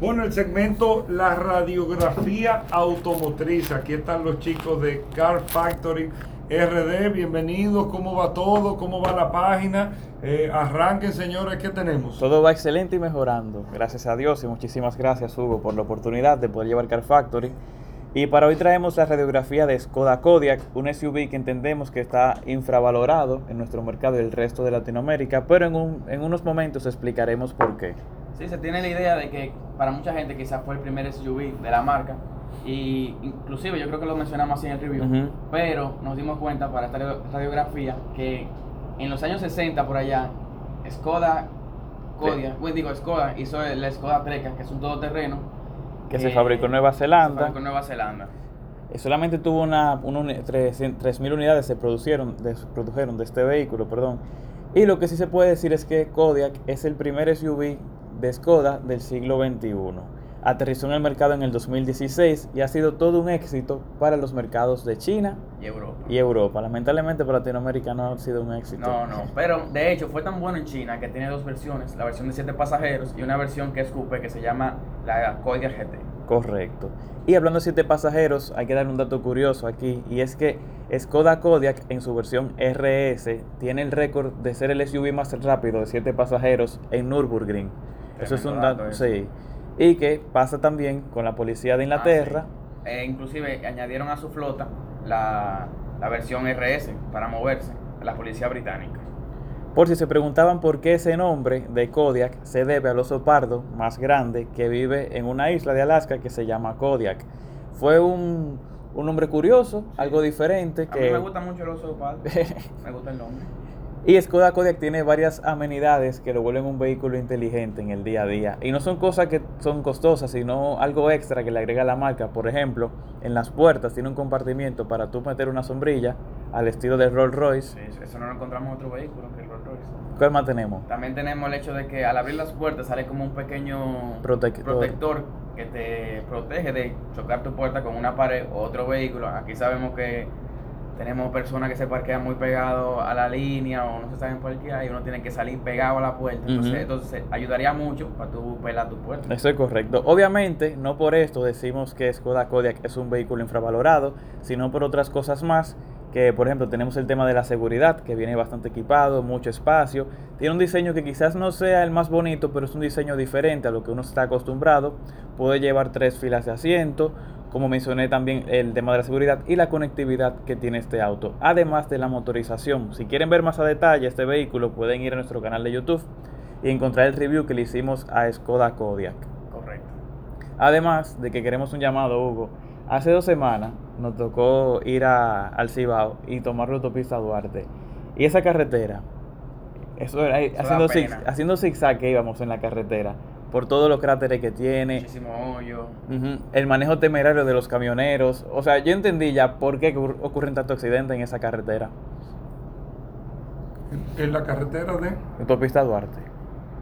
Bueno, el segmento La radiografía automotriz. Aquí están los chicos de Car Factory RD. Bienvenidos. ¿Cómo va todo? ¿Cómo va la página? Eh, arranquen, señores. ¿Qué tenemos? Todo va excelente y mejorando. Gracias a Dios y muchísimas gracias, Hugo, por la oportunidad de poder llevar Car Factory. Y para hoy traemos la radiografía de Skoda Kodiaq, un SUV que entendemos que está infravalorado en nuestro mercado y el resto de Latinoamérica, pero en, un, en unos momentos explicaremos por qué. Sí, se tiene la idea de que para mucha gente quizás fue el primer SUV de la marca y inclusive yo creo que lo mencionamos así en el review, pero nos dimos cuenta para esta radiografía que en los años 60 por allá Skoda Kodiaq, bueno, digo Skoda hizo el Skoda Treca, que es un todoterreno que, se fabricó en Nueva Zelanda. Se fabricó en Nueva Zelanda. solamente tuvo una, 3.000 unidades se produjeron, de, produjeron de este vehículo, perdón. Y lo que sí se puede decir es que Kodiaq es el primer SUV de Skoda del siglo XXI. Aterrizó en el mercado en el 2016 y ha sido todo un éxito para los mercados de China y Europa. Y Europa. Lamentablemente para Latinoamérica no ha sido un éxito. No, no, pero de hecho fue tan bueno en China que tiene dos versiones, la versión de 7 pasajeros y una versión que es coupe que se llama la Kodiaq GT. Correcto. Y hablando de 7 pasajeros, hay que dar un dato curioso aquí y es que Skoda Kodiaq en su versión RS tiene el récord de ser el SUV más rápido de 7 pasajeros en Nürburgring. Eso es un dato, sí. Y que pasa también con la policía de Inglaterra. Ah, inclusive añadieron a su flota la, versión RS para moverse, la policía británica. Por si se preguntaban por qué ese nombre de Kodiak se debe al oso pardo más grande que vive en una isla de Alaska que se llama Kodiak. Fue un, un nombre curioso, algo diferente. A que... mí me gusta mucho el oso pardo. me gusta el nombre. Y Skoda Kodiaq tiene varias amenidades que lo vuelven un vehículo inteligente en el día a día. Y no son cosas que son costosas, sino algo extra que le agrega la marca. Por ejemplo, en las puertas tiene un compartimiento para tú meter una sombrilla al estilo de Rolls Royce. Sí, eso no lo encontramos en otro vehículo que el Rolls Royce. ¿Cuál más tenemos? También tenemos el hecho de que al abrir las puertas sale como un pequeño protector que te protege de chocar tu puerta con una pared o otro vehículo. Aquí sabemos que tenemos personas que se parquean muy pegados a la línea o no se saben parquear y uno tiene que salir pegado a la puerta. Entonces, ayudaría mucho para tu pelar tu puerta. Eso es correcto. Obviamente, no por esto decimos que Skoda Kodiaq es un vehículo infravalorado, sino por otras cosas más. Que por ejemplo tenemos el tema de la seguridad, que viene bastante equipado, mucho espacio. Tiene un diseño que quizás no sea el más bonito, pero es un diseño diferente a lo que uno está acostumbrado. Puede llevar tres filas de asiento, como mencioné también el tema de la seguridad y la conectividad que tiene este auto, además de la motorización. Si quieren ver más a detalle este vehículo, pueden ir a nuestro canal de YouTube y encontrar el review que le hicimos a Skoda Kodiaq. Correcto. Además de que queremos un llamado, Hugo. Hace dos semanas nos tocó ir a, al Cibao y tomar la autopista Duarte. Y esa carretera, eso era haciendo, zig, haciendo zigzag que íbamos en la carretera por todos los cráteres que tiene. Muchísimo hoyo. El manejo temerario de los camioneros. O sea, yo entendí ya por qué ocurren tantos accidentes en esa carretera. En la carretera de... Autopista Duarte.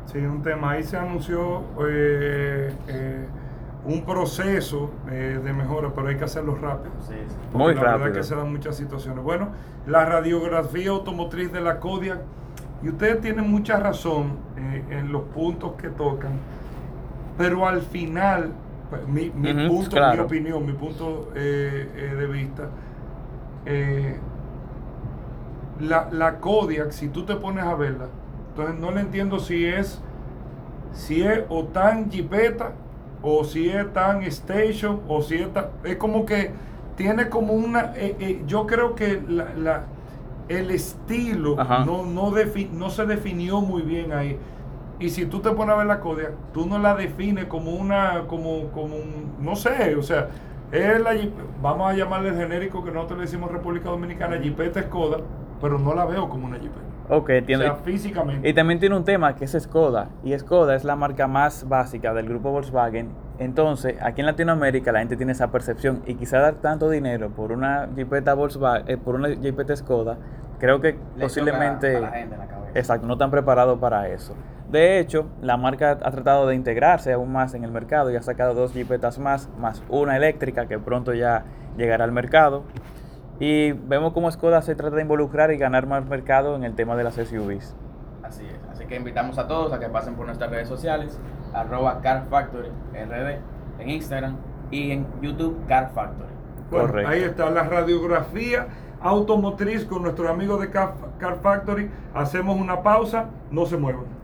Sí, un tema. Ahí se anunció eh, eh, un proceso eh, de mejora, pero hay que hacerlo rápido. Sí, Muy la rápido. Verdad que se dan muchas situaciones. Bueno, la radiografía automotriz de la Kodiak y ustedes tienen mucha razón eh, en los puntos que tocan, pero al final, pues, mi, punto, mi opinión, mi punto eh, eh, de vista, la, la Kodiak, si tú te pones a verla, entonces no le entiendo si es, si es o tan jipeta, o si es tan station, o si es tan, es como que tiene como una, yo creo que la el estilo no, no, no se definió muy bien ahí. Y si tú te pones a ver la Kodiak, tú no la defines como una, como, como un, no sé, o sea, es la, vamos a llamarle el genérico que nosotros le decimos República Dominicana, Jeepeta Skoda, pero no la veo como una Jeepeta. Ok, entiendo. O sea, físicamente. Y también tiene un tema que es Skoda. Y Skoda es la marca más básica del grupo Volkswagen. Entonces, aquí en Latinoamérica la gente tiene esa percepción. Y quizá dar tanto dinero por una Jeepeta Volkswagen, eh, por una Jeepeta Skoda, creo que posiblemente. exacto, no están preparados para eso. De hecho, la marca ha tratado de integrarse aún más en el mercado y ha sacado dos Jeepetas más, más una eléctrica que pronto ya llegará al mercado. Y vemos cómo Skoda se trata de involucrar y ganar más mercado en el tema de las SUVs. Así es, así que invitamos a todos a que pasen por nuestras redes sociales, arroba Car Factory RD en Instagram y en YouTube Car Factory. Correcto. ahí está la radiografía automotriz con nuestro amigo de Car Factory. Hacemos una pausa, no se muevan.